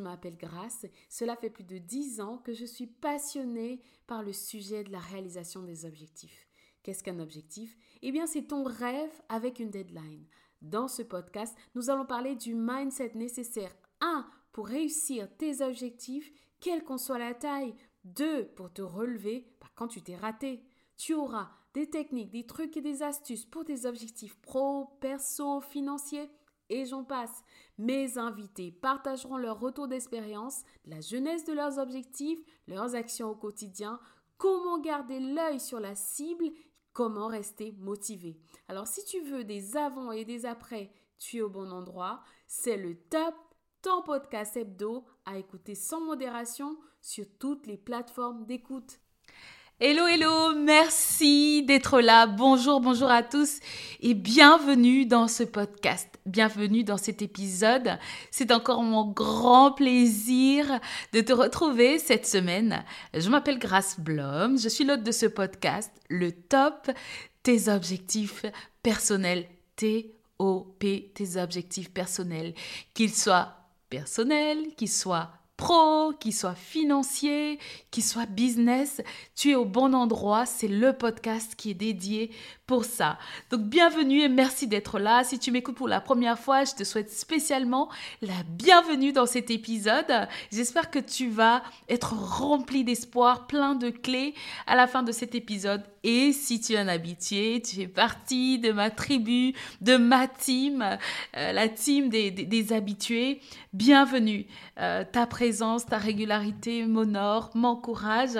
je m'appelle Grace. Cela fait plus de 10 ans que je suis passionnée par le sujet de la réalisation des objectifs. Qu'est-ce qu'un objectif? Eh bien, c'est ton rêve avec une deadline. Dans ce podcast, nous allons parler du mindset nécessaire 1 pour réussir tes objectifs, quelle qu'en soit la taille, 2 pour te relever bah, quand tu t'es raté. Tu auras des techniques, des trucs et des astuces pour tes objectifs pro, perso, financiers et j'en passe. Mes invités partageront leur retour d'expérience, la jeunesse de leurs objectifs, leurs actions au quotidien, comment garder l'œil sur la cible, comment rester motivé. Alors si tu veux des avant et des après, tu es au bon endroit. C'est le top, ton podcast hebdo à écouter sans modération sur toutes les plateformes d'écoute. Hello, hello, merci d'être là. Bonjour, bonjour à tous et bienvenue dans ce podcast. Bienvenue dans cet épisode. C'est encore mon grand plaisir de te retrouver cette semaine. Je m'appelle Grace Blom, je suis l'hôte de ce podcast, le top, tes objectifs personnels, T-O-P, tes objectifs personnels, qu'ils soient personnels, qu'ils soient pro, qu'il soit financier, qu'il soit business, tu es au bon endroit. C'est le podcast qui est dédié pour ça. Donc bienvenue et merci d'être là. Si tu m'écoutes pour la première fois, je te souhaite spécialement la bienvenue dans cet épisode. J'espère que tu vas être rempli d'espoir, plein de clés à la fin de cet épisode. Et si tu es un habitué, tu fais partie de ma tribu, de ma team, euh, la team des, habitués, bienvenue. Euh, ta régularité m'honore, m'encourage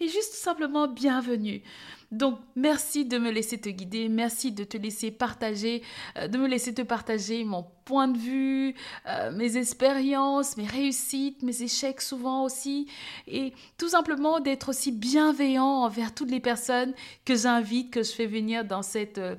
et juste simplement bienvenue. Donc, merci de me laisser te guider, merci de te laisser partager, euh, de me laisser te partager mon point de vue, euh, mes expériences, mes réussites, mes échecs souvent aussi, et tout simplement d'être aussi bienveillant envers toutes les personnes que j'invite, que je fais venir dans cette euh,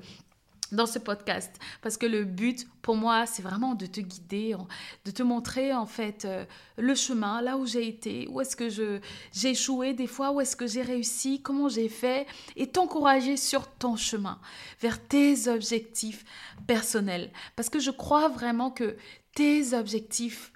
dans ce podcast. Parce que le but pour moi c'est vraiment de te guider de te montrer en fait euh, le chemin là où j'ai été où est-ce que je j'ai échoué des fois où est-ce que j'ai réussi comment j'ai fait et t'encourager sur ton chemin vers tes objectifs personnels. Parce que je crois vraiment que tes objectifs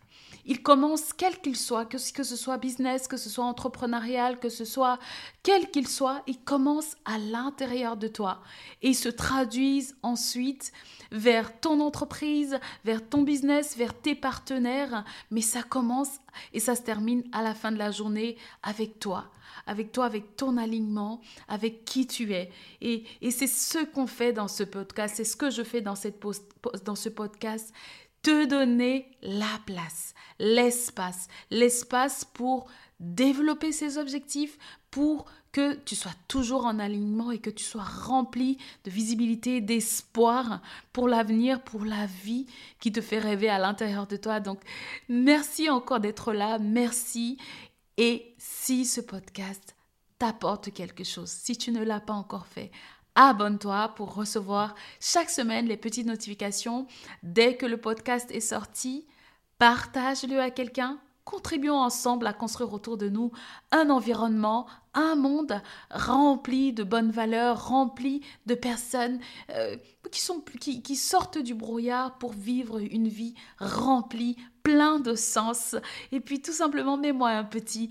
il commence, quel qu'il soit, que, que ce soit business, que ce soit entrepreneurial, que ce soit quel qu'il soit, il commence à l'intérieur de toi. Et se traduisent ensuite vers ton entreprise, vers ton business, vers tes partenaires, mais ça commence et ça se termine à la fin de la journée avec toi. Avec toi, avec ton alignement, avec qui tu es. Et, et c'est ce qu'on fait dans ce podcast, c'est ce que je fais dans, cette dans ce podcast, te donner la place, l'espace, l'espace pour développer ces objectifs, pour que tu sois toujours en alignement et que tu sois rempli de visibilité, d'espoir pour l'avenir, pour la vie qui te fait rêver à l'intérieur de toi. Donc, merci encore d'être là, merci. Et si ce podcast t'apporte quelque chose, si tu ne l'as pas encore fait, abonne-toi pour recevoir chaque semaine les petites notifications dès que le podcast est sorti. Partage-le à quelqu'un. Contribuons ensemble à construire autour de nous un environnement, un monde rempli de bonnes valeurs, rempli de personnes euh, qui, qui sortent du brouillard pour vivre une vie remplie, plein de sens. Et puis tout simplement, mets-moi un petit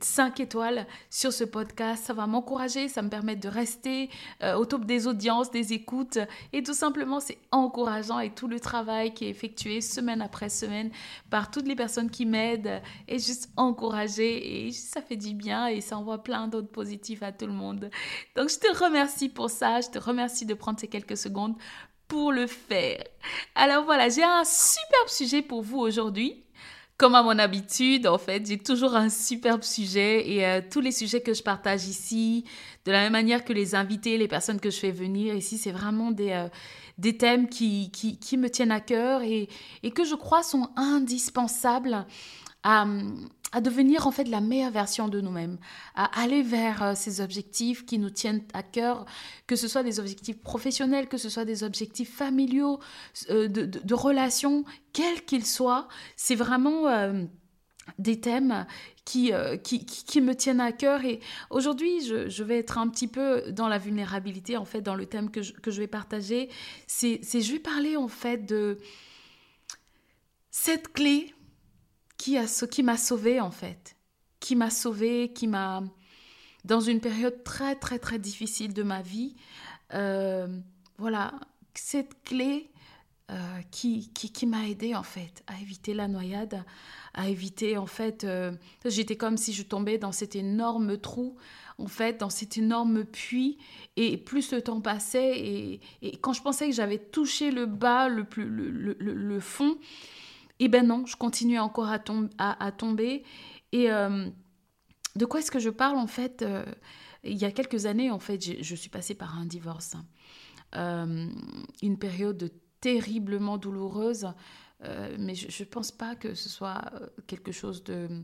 5 étoiles sur ce podcast. Ça va m'encourager, ça me permet de rester euh, au top des audiences, des écoutes. Et tout simplement, c'est encourageant et tout le travail qui est effectué semaine après semaine par toutes les personnes qui m'aident est juste encouragé et ça fait du bien et ça envoie plein d'autres positifs à tout le monde. Donc je te remercie pour ça. Je te remercie de prendre ces quelques secondes pour le faire. Alors voilà, j'ai un superbe sujet pour vous aujourd'hui. Comme à mon habitude, en fait, j'ai toujours un superbe sujet et euh, tous les sujets que je partage ici, de la même manière que les invités, les personnes que je fais venir ici, c'est vraiment des, euh, thèmes qui, me tiennent à cœur et, et que je crois sont indispensables à, à devenir en fait la meilleure version de nous-mêmes, à aller vers euh, ces objectifs qui nous tiennent à cœur, que ce soit des objectifs professionnels, que ce soit des objectifs familiaux, euh, de, relations, quels qu'ils soient. C'est vraiment euh, des thèmes qui, qui, qui, me tiennent à cœur. Et aujourd'hui, je, je, vais être un petit peu dans la vulnérabilité, en fait, dans le thème que je, que je vais partager. C'est, je vais parler, en fait, de cette clé qui a qui m'a sauvé en fait, qui m'a sauvé, qui m'a dans une période très très très difficile de ma vie. Euh, voilà, cette clé euh, qui, qui, qui m'a aidé en fait à éviter la noyade, à éviter en fait, euh, j'étais comme si je tombais dans cet énorme trou, en fait, dans cet énorme puits, et plus le temps passait, et, et quand je pensais que j'avais touché le bas, le, plus, le, le, le, fond, eh ben non, je continuais encore à, tomber, et euh, de quoi est-ce que je parle en fait Il y a quelques années, en fait, je, suis passée par un divorce. une période de terriblement douloureuse, euh, mais je ne pense pas que ce soit euh, quelque chose de,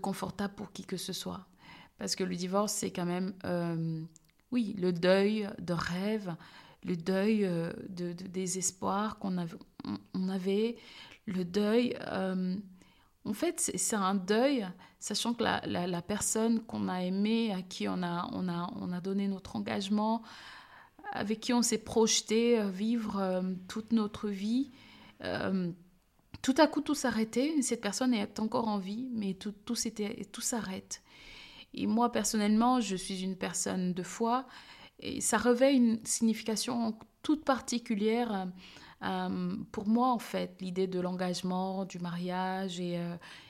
confortable pour qui que ce soit. Parce que le divorce, c'est quand même, euh, oui, le deuil de rêve, le deuil de, désespoir qu'on avait, on avait, le deuil... en fait, c'est un deuil, sachant que la, personne qu'on a aimée, à qui on a, on, a, on a donné notre engagement, avec qui on s'est projeté euh, vivre euh, toute notre vie. Euh, tout à coup, tout s'arrêtait. Cette personne est encore en vie, mais tout, tout, tout s'arrête. Et moi, personnellement, je suis une personne de foi. Et ça revêt une signification toute particulière pour moi, en fait, l'idée de l'engagement, du mariage et,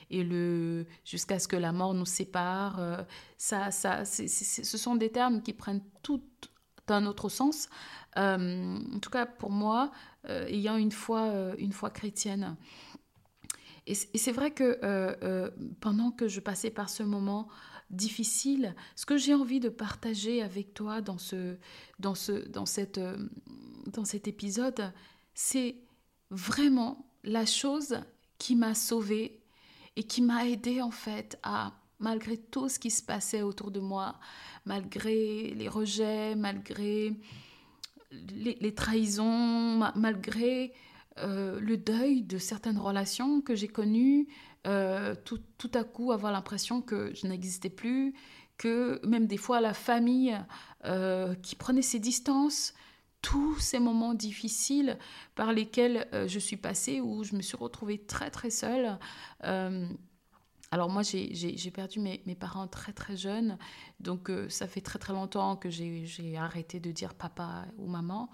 et le jusqu'à ce que la mort nous sépare. ça, ça, ce sont des termes qui prennent toute d'un autre sens. Euh, en tout cas, pour moi, euh, ayant une foi, euh, une foi chrétienne. Et, c'est vrai que pendant que je passais par ce moment difficile, ce que j'ai envie de partager avec toi dans, ce, dans, ce, dans, cette, dans cet épisode, c'est vraiment la chose qui m'a sauvée et qui m'a aidé en fait à, malgré tout ce qui se passait autour de moi, malgré les rejets, malgré les, trahisons, malgré euh, le deuil de certaines relations que j'ai connues, euh, tout, tout, à coup avoir l'impression que je n'existais plus, que même des fois la famille euh, qui prenait ses distances, tous ces moments difficiles par lesquels je suis passée, où je me suis retrouvée très très seule. Alors moi, j'ai perdu mes, parents très très jeunes, donc euh, ça fait très très longtemps que j'ai arrêté de dire papa ou maman.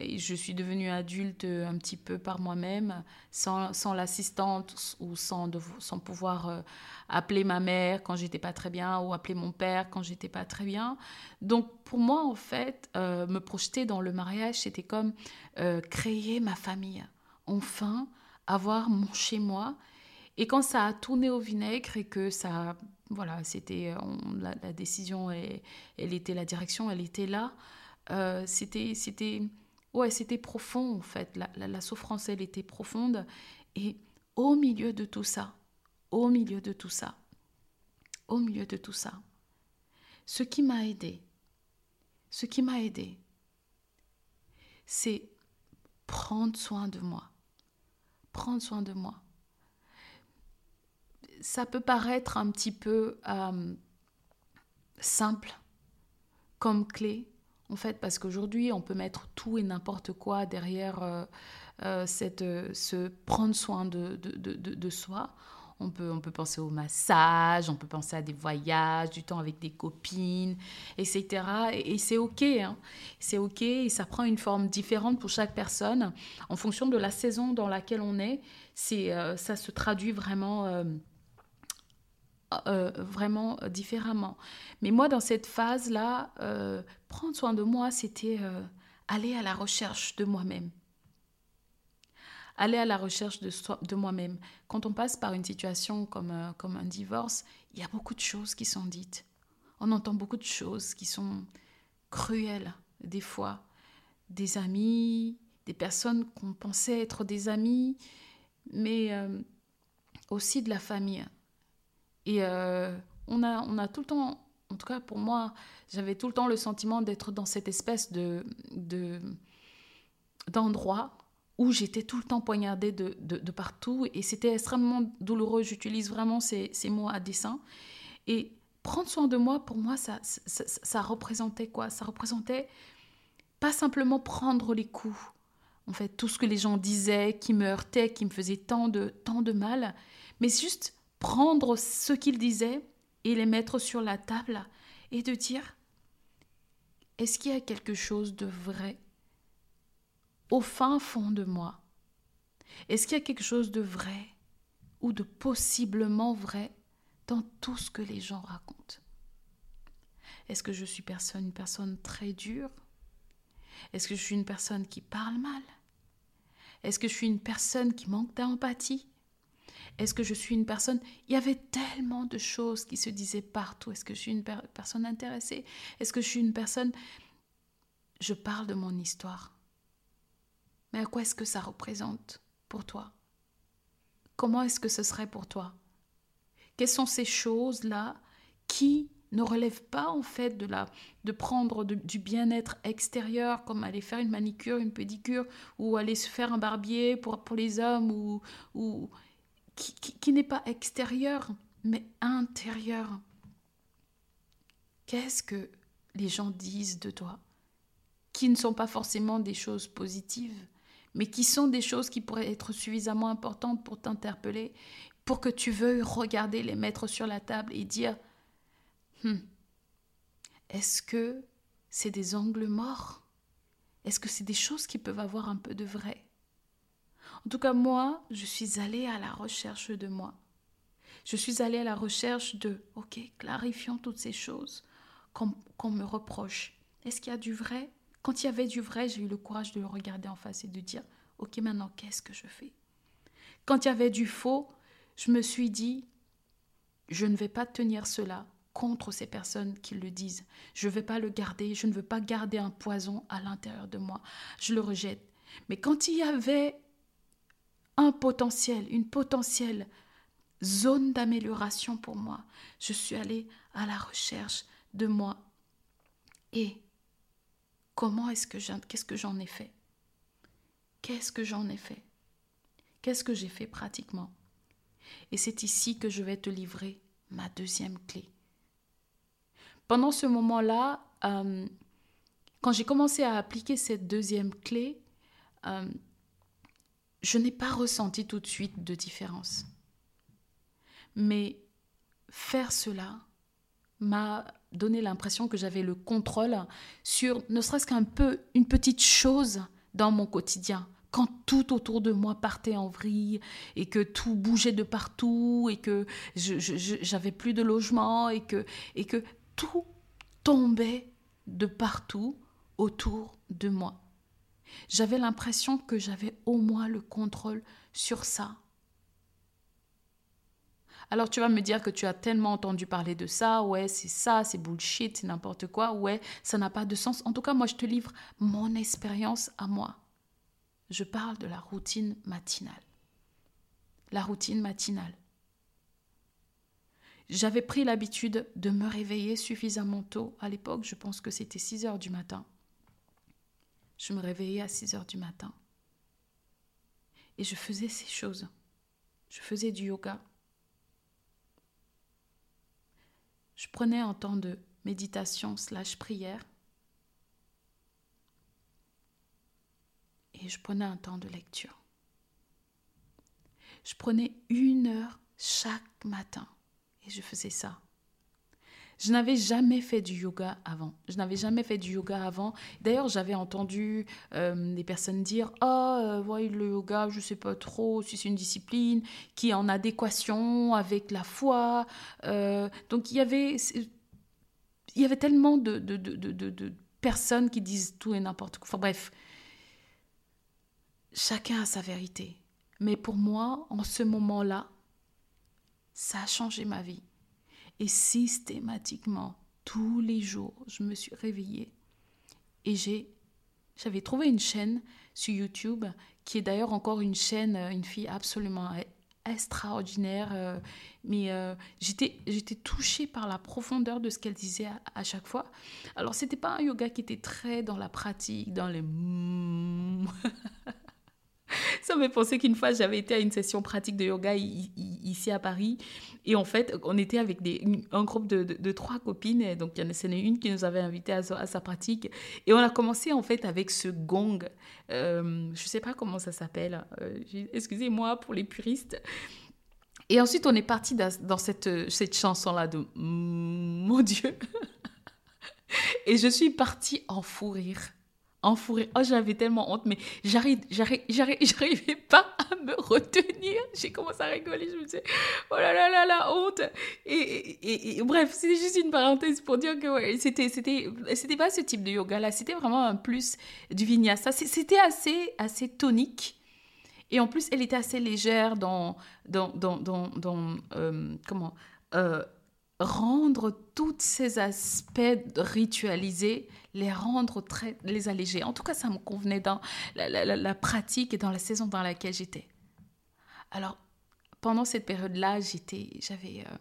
Je suis devenue adulte euh, un petit peu par moi-même, sans, l'assistante ou sans, sans pouvoir euh, appeler ma mère quand j'étais pas très bien ou appeler mon père quand j'étais pas très bien. Donc pour moi, en fait, me projeter dans le mariage, c'était comme créer ma famille. Enfin, avoir mon chez moi et quand ça a tourné au vinaigre et que ça, voilà, c'était la, décision, et, elle était la direction, elle était là. Euh, c'était, c'était, ouais, c'était profond en fait. La, souffrance, elle était profonde. Et au milieu de tout ça, au milieu de tout ça, au milieu de tout ça, ce qui m'a aidé, ce qui m'a aidé, c'est prendre soin de moi. Prendre soin de moi ça peut paraître un petit peu euh, simple comme clé, en fait, parce qu'aujourd'hui, on peut mettre tout et n'importe quoi derrière euh, euh, cette, ce prendre soin de, de, de, de, soi. On peut, on peut penser au massage, on peut penser à des voyages, du temps avec des copines, etc. Et, c'est OK. Hein. C'est OK et ça prend une forme différente pour chaque personne en fonction de la saison dans laquelle on est. C'est, ça se traduit vraiment euh, vraiment différemment. Mais moi, dans cette phase-là, euh, prendre soin de moi, c'était euh, aller à la recherche de moi-même. Aller à la recherche de, de moi-même. Quand on passe par une situation comme, comme un divorce, il y a beaucoup de choses qui sont dites. On entend beaucoup de choses qui sont cruelles, des fois. Des amis, des personnes qu'on pensait être des amis, mais aussi de la famille et euh, on, a, on a tout le temps, en tout cas pour moi, j'avais tout le temps le sentiment d'être dans cette espèce de, d'endroit où j'étais tout le temps poignardée de, de, partout et c'était extrêmement douloureux. J'utilise vraiment ces, ces, mots à dessein. Et prendre soin de moi, pour moi, ça, ça, représentait quoi? Ça représentait pas simplement prendre les coups, en fait, tout ce que les gens disaient, qui me heurtait, qui me faisait tant de, tant de mal, mais juste prendre ce qu'il disait et les mettre sur la table et de dire, est-ce qu'il y a quelque chose de vrai au fin fond de moi? Est-ce qu'il y a quelque chose de vrai ou de possiblement vrai dans tout ce que les gens racontent? Est-ce que je suis personne, une personne très dure? Est-ce que je suis une personne qui parle mal? Est-ce que je suis une personne qui manque d'empathie? Est-ce que je suis une personne? Il y avait tellement de choses qui se disaient partout. Est-ce que je suis une personne intéressée? Est-ce que je suis une personne... Je parle de mon histoire. Mais à quoi est-ce que ça représente pour toi? Comment est-ce que ce serait pour toi? Quelles sont ces choses-là qui ne relèvent pas en fait de prendre du bien-être extérieur comme aller faire une manicure, une pédicure ou aller se faire un barbier pour, les hommes ou qui, n'est pas extérieur, mais intérieur. Qu'est-ce que les gens disent de toi Qui ne sont pas forcément des choses positives, mais qui sont des choses qui pourraient être suffisamment importantes pour t'interpeller, pour que tu veuilles regarder, les mettre sur la table et dire hmm, Est-ce que c'est des angles morts? Est-ce que c'est des choses qui peuvent avoir un peu de vrai? En tout cas, moi, je suis allée à la recherche de moi. Je suis allée à la recherche de, ok, clarifions toutes ces choses qu'on me reproche. Est-ce qu'il y a du vrai? Quand il y avait du vrai, j'ai eu le courage de le regarder en face et de dire, ok, maintenant, qu'est-ce que je fais? Quand il y avait du faux, je me suis dit, je ne vais pas tenir cela contre ces personnes qui le disent. Je ne vais pas le garder, je ne veux pas garder un poison à l'intérieur de moi. Je le rejette. Mais quand il y avait un potentiel, une potentielle zone d'amélioration pour moi. Je suis allée à la recherche de moi. Et comment est-ce que qu'est-ce que j'en ai fait? Qu'est-ce que j'en ai fait? Qu'est-ce que j'ai fait pratiquement? Et c'est ici que je vais te livrer ma deuxième clé. Pendant ce moment-là, euh, quand j'ai commencé à appliquer cette deuxième clé, euh, je n'ai pas ressenti tout de suite de différence. Mais faire cela m'a donné l'impression que j'avais le contrôle sur ne serait-ce qu'un peu une petite chose dans mon quotidien. Quand tout autour de moi partait en vrille et que tout bougeait de partout et que j'avais plus de logement et que, et que tout tombait de partout autour de moi. J'avais l'impression que j'avais au moins le contrôle sur ça. Alors tu vas me dire que tu as tellement entendu parler de ça, ouais, c'est ça, c'est bullshit, c'est n'importe quoi, ouais, ça n'a pas de sens. En tout cas, moi, je te livre mon expérience à moi. Je parle de la routine matinale. La routine matinale. J'avais pris l'habitude de me réveiller suffisamment tôt. À l'époque, je pense que c'était 6 heures du matin. Je me réveillais à 6 heures du matin. Et je faisais ces choses. Je faisais du yoga. Je prenais un temps de méditation slash prière. Et je prenais un temps de lecture. Je prenais une heure chaque matin. Et je faisais ça. Je n'avais jamais fait du yoga avant. Je n'avais jamais fait du yoga avant. D'ailleurs, j'avais entendu euh, des personnes dire Ah, oh, le yoga, je ne sais pas trop si c'est une discipline qui est en adéquation avec la foi. Euh, donc, il y avait, il y avait tellement de, de personnes qui disent tout et n'importe quoi. Enfin, bref, chacun a sa vérité. Mais pour moi, en ce moment-là, ça a changé ma vie. Et systématiquement, tous les jours, je me suis réveillée et j'ai, j'avais trouvé une chaîne sur YouTube qui est d'ailleurs encore une chaîne, euh, une fille absolument extraordinaire. Euh, mais euh, j'étais, j'étais touchée par la profondeur de ce qu'elle disait à, à, chaque fois. Alors, c'était pas un yoga qui était très dans la pratique, dans les... Ça me fait qu'une fois, j'avais été à une session pratique de yoga ici à Paris. Et en fait, on était avec un groupe de, trois copines. Donc, il y en a une qui nous avait invité à, à, sa pratique. Et on a commencé en fait avec ce gong. Euh, je ne sais pas comment ça s'appelle. Euh, excusez-moi pour les puristes. Et ensuite, on est parti dans cette, cette chanson-là de Mon Dieu. Et je suis partie en fou rire. En fou rire. Oh, j'avais tellement honte, mais j'arrivais pas à me retenir. J'ai commencé à rigoler. Je me disais, oh là là là, la honte. Et, bref, c'était juste une parenthèse pour dire que ouais, c'était, c'était, c'était pas ce type de yoga-là. C'était vraiment un plus du vinyasa. C'était assez, assez tonique. Et en plus, elle était assez légère dans, dans, dans, dans, euh, comment, euh, rendre tous ces aspects ritualisés, les rendre très, les alléger. En tout cas, ça me convenait dans la, pratique et dans la saison dans laquelle j'étais. Alors, pendant cette période-là, j'étais, j'avais, euh,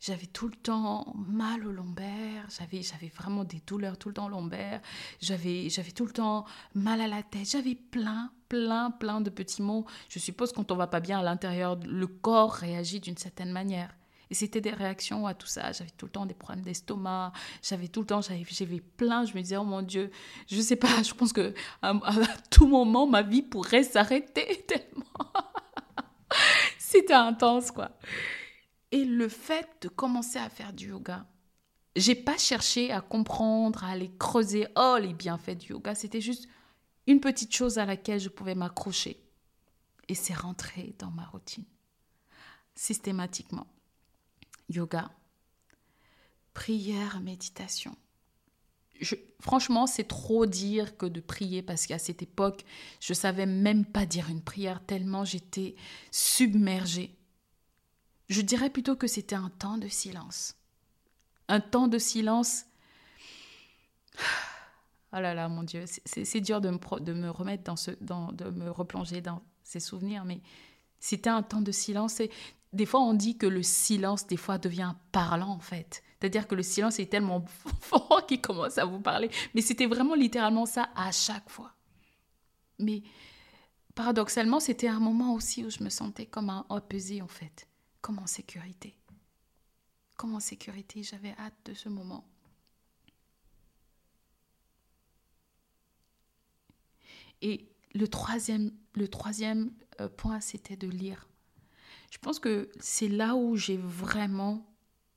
j'avais tout le temps mal au lombaire, j'avais, j'avais vraiment des douleurs tout le temps au lombaire, j'avais, j'avais tout le temps mal à la tête, j'avais plein, plein, plein de petits mots. Je suppose quand on va pas bien à l'intérieur, le corps réagit d'une certaine manière. Et c'était des réactions à tout ça. J'avais tout le temps des problèmes d'estomac. J'avais tout le temps, j'avais plein. Je me disais, oh mon Dieu, je sais pas, je pense que à, tout moment, ma vie pourrait s'arrêter tellement. c'était intense, quoi. Et le fait de commencer à faire du yoga, j'ai pas cherché à comprendre, à aller creuser, oh, les bienfaits du yoga. C'était juste une petite chose à laquelle je pouvais m'accrocher. Et c'est rentré dans ma routine, systématiquement yoga, prière, méditation. franchement, c'est trop dire que de prier parce qu'à cette époque, je savais même pas dire une prière tellement j'étais submergée. Je dirais plutôt que c'était un temps de silence. Un temps de silence. Oh là là, mon Dieu, c'est dur de me, remettre dans ce, de me replonger dans ces souvenirs, mais c'était un temps de silence. Et des fois, on dit que le silence, des fois, devient parlant, en fait. C'est-à-dire que le silence est tellement fort qu'il commence à vous parler. Mais c'était vraiment littéralement ça à chaque fois. Mais paradoxalement, c'était un moment aussi où je me sentais comme un en fait. Comme en sécurité. Comme en sécurité. J'avais hâte de ce moment. Et le troisième, le troisième euh, point, c'était de lire. Je pense que c'est là où j'ai vraiment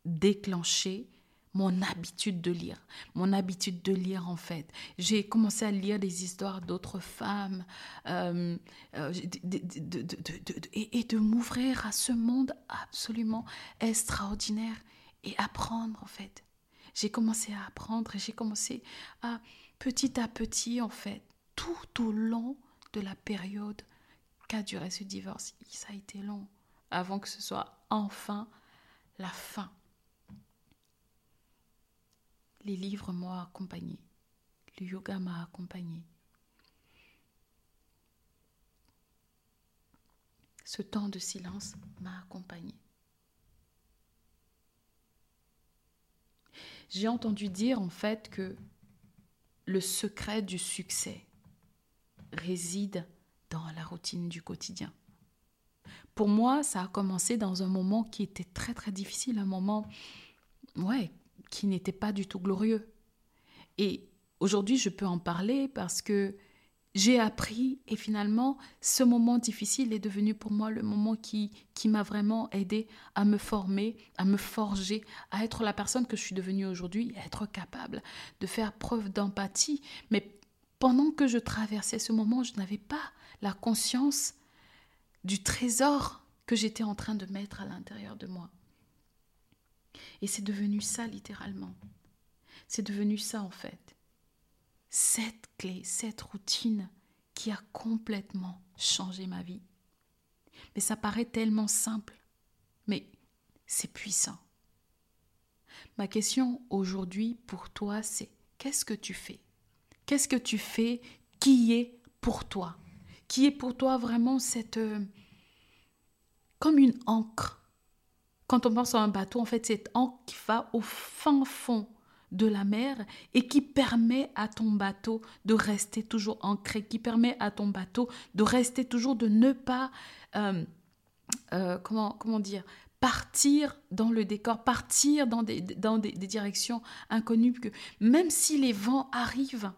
déclenché mon habitude de lire, mon habitude de lire en fait. J'ai commencé à lire des histoires d'autres femmes et, de m'ouvrir à ce monde absolument extraordinaire et apprendre en fait. J'ai commencé à apprendre et j'ai commencé à petit à petit en fait, tout au long de la période qu'a duré ce divorce. Ça a été long avant que ce soit enfin la fin. Les livres m'ont accompagné. Le yoga m'a accompagné. Ce temps de silence m'a accompagné. J'ai entendu dire en fait que le secret du succès réside dans la routine du quotidien pour moi, ça a commencé dans un moment qui était très très difficile, un moment ouais, qui n'était pas du tout glorieux. Et aujourd'hui, je peux en parler parce que j'ai appris et finalement, ce moment difficile est devenu pour moi le moment qui, qui m'a vraiment aidé à me former, à me forger, à être la personne que je suis devenue aujourd'hui, à être capable de faire preuve d'empathie. Mais pendant que je traversais ce moment, je n'avais pas la conscience du trésor que j'étais en train de mettre à l'intérieur de moi. Et c'est devenu ça littéralement. C'est devenu ça en fait. Cette clé, cette routine qui a complètement changé ma vie. Mais ça paraît tellement simple, mais c'est puissant. Ma question aujourd'hui pour toi, c'est qu'est-ce que tu fais? Qu'est-ce que tu fais qui est pour toi? Qui est pour toi vraiment cette... Comme une encre. Quand on pense à un bateau, en fait, cette encre qui va au fin fond de la mer et qui permet à ton bateau de rester toujours ancré, qui permet à ton bateau de rester toujours, de ne pas, euh, euh, comment, comment dire, partir dans le décor, partir dans des, dans des, directions inconnues, que même si les vents arrivent,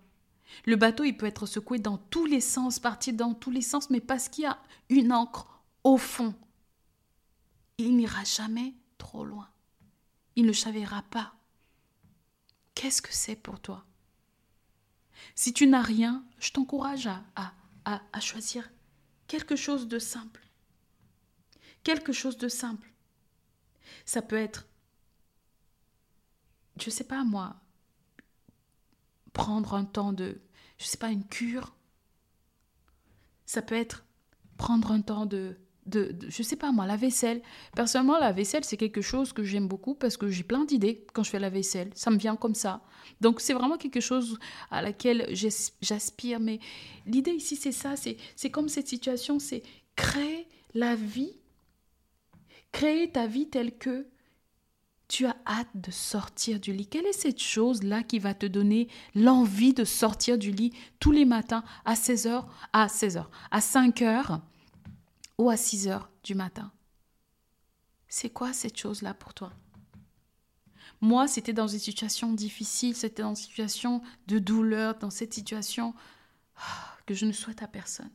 le bateau, il peut être secoué dans tous les sens, partir dans tous les sens, mais parce qu'il y a une encre au fond. Il n'ira jamais trop loin. Il ne chavira pas. Qu'est-ce que c'est pour toi? Si tu n'as rien, je t'encourage à, à, à choisir quelque chose de simple. Quelque chose de simple. Ça peut être, je ne sais pas moi, prendre un temps de, je ne sais pas, une cure. Ça peut être prendre un temps de, de, je sais pas moi, la vaisselle. Personnellement, la vaisselle, c'est quelque chose que j'aime beaucoup parce que j'ai plein d'idées quand je fais la vaisselle. Ça me vient comme ça. Donc, c'est vraiment quelque chose à laquelle j'aspire. Mais l'idée ici, c'est ça. C'est comme cette situation, c'est créer la vie, créer ta vie telle que tu as hâte de sortir du lit. Quelle est cette chose-là qui va te donner l'envie de sortir du lit tous les matins à 16h, à 16h, à 5h ou à 6 heures du matin. C'est quoi cette chose-là pour toi? Moi, c'était dans une situation difficile, c'était dans une situation de douleur, dans cette situation ah, que je ne souhaite à personne.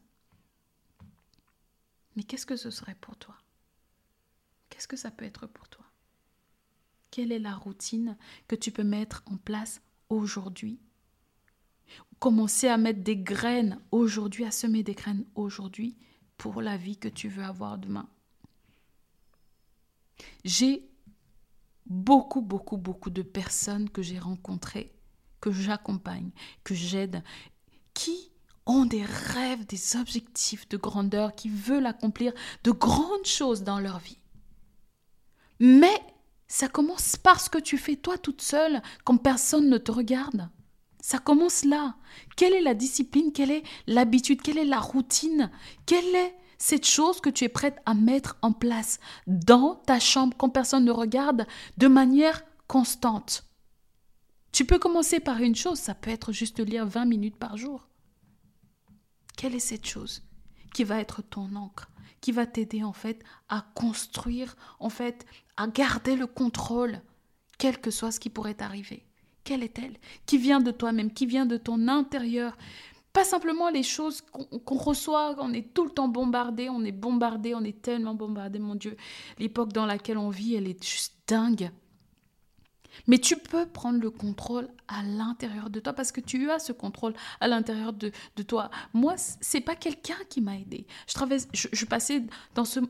Mais qu'est-ce que ce serait pour toi? Qu'est-ce que ça peut être pour toi? Quelle est la routine que tu peux mettre en place aujourd'hui? Commencer à mettre des graines aujourd'hui, à semer des graines aujourd'hui pour la vie que tu veux avoir demain. J'ai beaucoup, beaucoup, beaucoup de personnes que j'ai rencontrées, que j'accompagne, que j'aide, qui ont des rêves, des objectifs de grandeur, qui veulent accomplir de grandes choses dans leur vie. Mais ça commence par ce que tu fais toi toute seule quand personne ne te regarde. Ça commence là. Quelle est la discipline? Quelle est l'habitude? Quelle est la routine? Quelle est cette chose que tu es prête à mettre en place dans ta chambre quand personne ne regarde de manière constante? Tu peux commencer par une chose, ça peut être juste lire 20 minutes par jour. Quelle est cette chose qui va être ton encre qui va t'aider en fait à construire, en fait, à garder le contrôle, quel que soit ce qui pourrait arriver. Quelle est-elle Qui vient de toi-même, qui vient de ton intérieur Pas simplement les choses qu'on reçoit, on est tout le temps bombardé, on est bombardé, on est tellement bombardé, mon Dieu. L'époque dans laquelle on vit, elle est juste dingue. Mais tu peux prendre le contrôle à l'intérieur de toi parce que tu as ce contrôle à l'intérieur de, toi. Moi, c'est pas quelqu'un qui m'a aidé. Je, je, passais dans ce,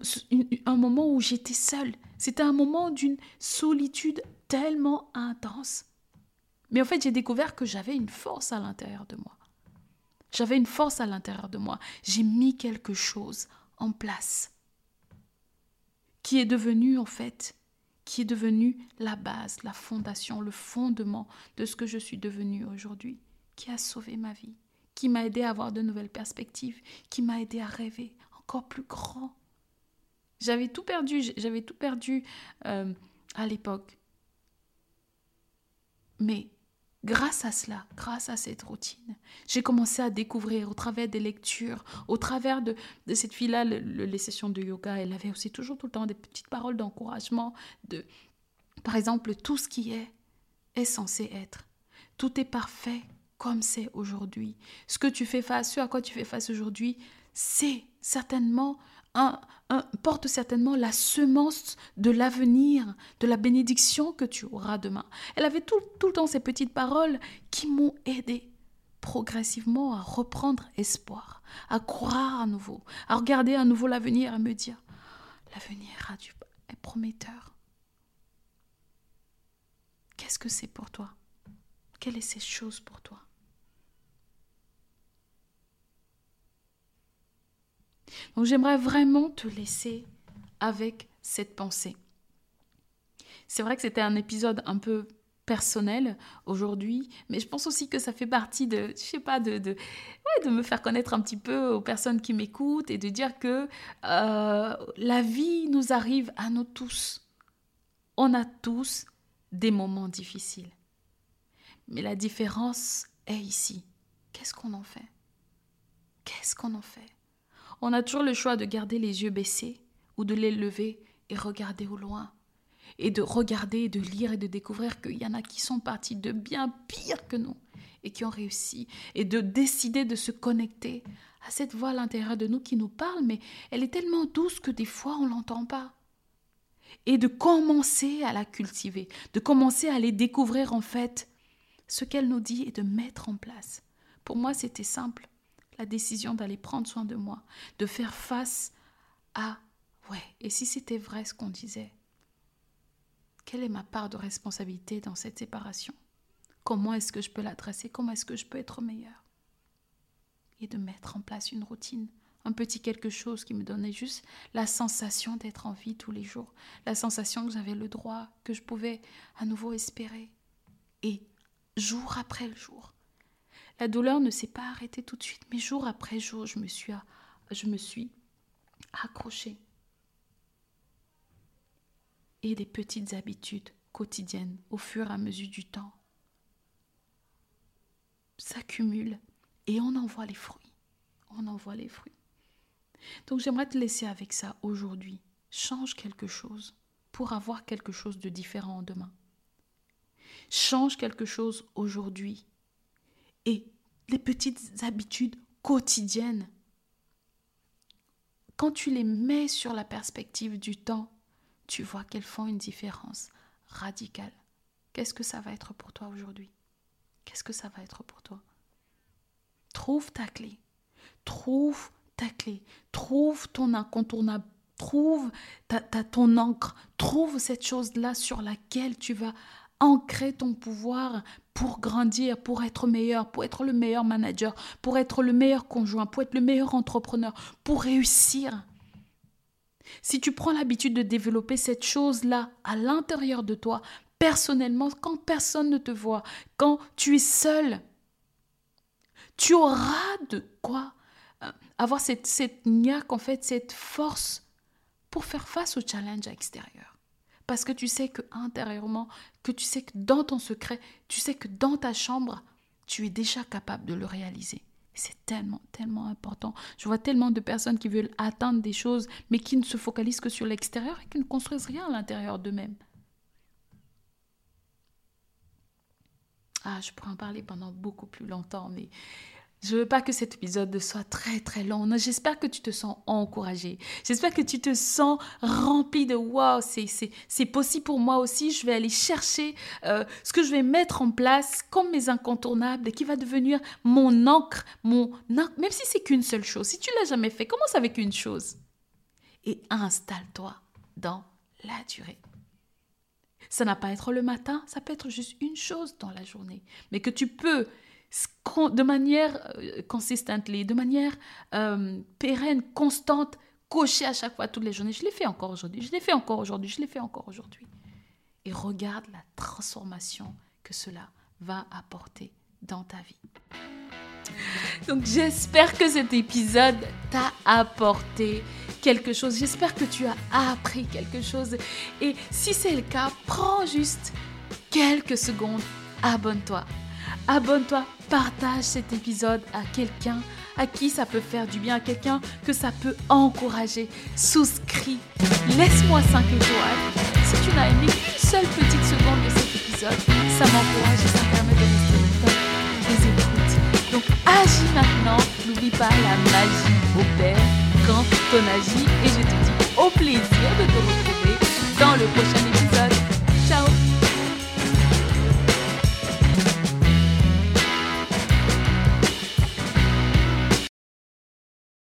un moment où j'étais seule. C'était un moment d'une solitude tellement intense. Mais en fait, j'ai découvert que j'avais une force à l'intérieur de moi. J'avais une force à l'intérieur de moi. J'ai mis quelque chose en place qui est devenu en fait, qui est devenu la base, la fondation, le fondement de ce que je suis devenue aujourd'hui, qui a sauvé ma vie, qui m'a aidé à avoir de nouvelles perspectives, qui m'a aidé à rêver encore plus grand. J'avais tout perdu, j'avais tout perdu euh, à l'époque. Mais Grâce à cela, grâce à cette routine, j'ai commencé à découvrir au travers des lectures, au travers de, cette fille-là, les sessions de yoga, elle avait aussi toujours tout le temps des petites paroles d'encouragement, de, par exemple, tout ce qui est est censé être. Tout est parfait comme c'est aujourd'hui. Ce que tu fais face, ce à quoi tu fais face aujourd'hui, c'est certainement porte certainement la semence de l'avenir, de la bénédiction que tu auras demain. Elle avait tout, le temps ces petites paroles qui m'ont aidé progressivement à reprendre espoir, à croire à nouveau, à regarder à nouveau l'avenir, à me dire, l'avenir est prometteur. Qu'est-ce que c'est pour toi? Quelle est cette chose pour toi? Donc j'aimerais vraiment te laisser avec cette pensée. C'est vrai que c'était un épisode un peu personnel aujourd'hui, mais je pense aussi que ça fait partie de, je sais pas, de, me faire connaître un petit peu aux personnes qui m'écoutent et de dire que euh, la vie nous arrive à nous tous. On a tous des moments difficiles. Mais la différence est ici. Qu'est-ce qu'on en fait? Qu'est-ce qu'on en fait? On a toujours le choix de garder les yeux baissés ou de les lever et regarder au loin. Et de regarder, de lire et de découvrir qu'il y en a qui sont partis de bien pire que nous et qui ont réussi. Et de décider de se connecter à cette voix à l'intérieur de nous qui nous parle, mais elle est tellement douce que des fois on l'entend pas. et de commencer à la cultiver, de commencer à aller découvrir en fait ce qu'elle nous dit et de mettre en place. Pour moi, c'était simple, la décision d'aller prendre soin de moi, de faire face à ouais, et si c'était vrai ce qu'on disait Quelle est ma part de responsabilité dans cette séparation? Comment est-ce que je peux l'adresser? Comment est-ce que je peux être meilleure? Et de mettre en place une routine un petit quelque chose qui me donnait juste la sensation d'être en vie tous les jours, la sensation que j'avais le droit, que je pouvais à nouveau espérer. Et jour après jour, la douleur ne s'est pas arrêtée tout de suite, mais jour après jour, je me suis, accrochée. Et des petites habitudes quotidiennes au fur et à mesure du temps s'accumulent et on en voit les fruits. On en voit les fruits. Donc j'aimerais te laisser avec ça aujourd'hui. Change quelque chose pour avoir quelque chose de différent demain. Change quelque chose aujourd'hui. Et les petites habitudes quotidiennes, quand tu les mets sur la perspective du temps, tu vois qu'elles font une différence radicale. Qu'est-ce que ça va être pour toi aujourd'hui? Qu'est-ce que ça va être pour toi? Trouve ta clé. Trouve ta clé, trouve ton incontournable, trouve ta, ton encre, trouve cette chose-là sur laquelle tu vas ancrer ton pouvoir pour grandir, pour être meilleur, pour être le meilleur manager, pour être le meilleur conjoint, pour être le meilleur entrepreneur, pour réussir. Si tu prends l'habitude de développer cette chose-là à l'intérieur de toi, personnellement, quand personne ne te voit, quand tu es seul, tu auras de quoi avoir cette, niaque, cette force pour faire face au challenge extérieur. Parce que tu sais que intérieurement, que tu sais que dans ton secret, tu sais que dans ta chambre, tu es déjà capable de le réaliser. C'est tellement, tellement important. Je vois tellement de personnes qui veulent atteindre des choses, mais qui ne se focalisent que sur l'extérieur et qui ne construisent rien à l'intérieur d'eux-mêmes. Ah, je pourrais en parler pendant beaucoup plus longtemps, mais je veux pas que cet épisode soit très très long. J'espère que tu te sens encouragé. J'espère que tu te sens rempli de wow, c'est possible pour moi aussi. Je vais aller chercher euh, ce que je vais mettre en place comme mes incontournables et qui va devenir mon encre, mon même si c'est qu'une seule chose. Si tu l'as jamais fait, commence avec une chose et installe-toi dans la durée. Ça n'a pas à être le matin, ça peut être juste une chose dans la journée, mais que tu peux de manière euh, consistante, de manière euh, pérenne, constante, cocher à chaque fois, toutes les journées. Je l'ai fait encore aujourd'hui, je l'ai fait encore aujourd'hui, je l'ai fait encore aujourd'hui. Et regarde la transformation que cela va apporter dans ta vie. Donc j'espère que cet épisode t'a apporté quelque chose. J'espère que tu as appris quelque chose. Et si c'est le cas, prends juste quelques secondes, abonne-toi. Abonne-toi, partage cet épisode à quelqu'un à qui ça peut faire du bien, à quelqu'un que ça peut encourager. Souscris, laisse-moi 5 étoiles. Si tu n'as aimé une seule petite seconde de cet épisode, ça m'encourage et ça me permet de rester des écoutes. Donc agis maintenant, n'oublie pas la magie opère quand on agit et je te dis au plaisir de te retrouver dans le prochain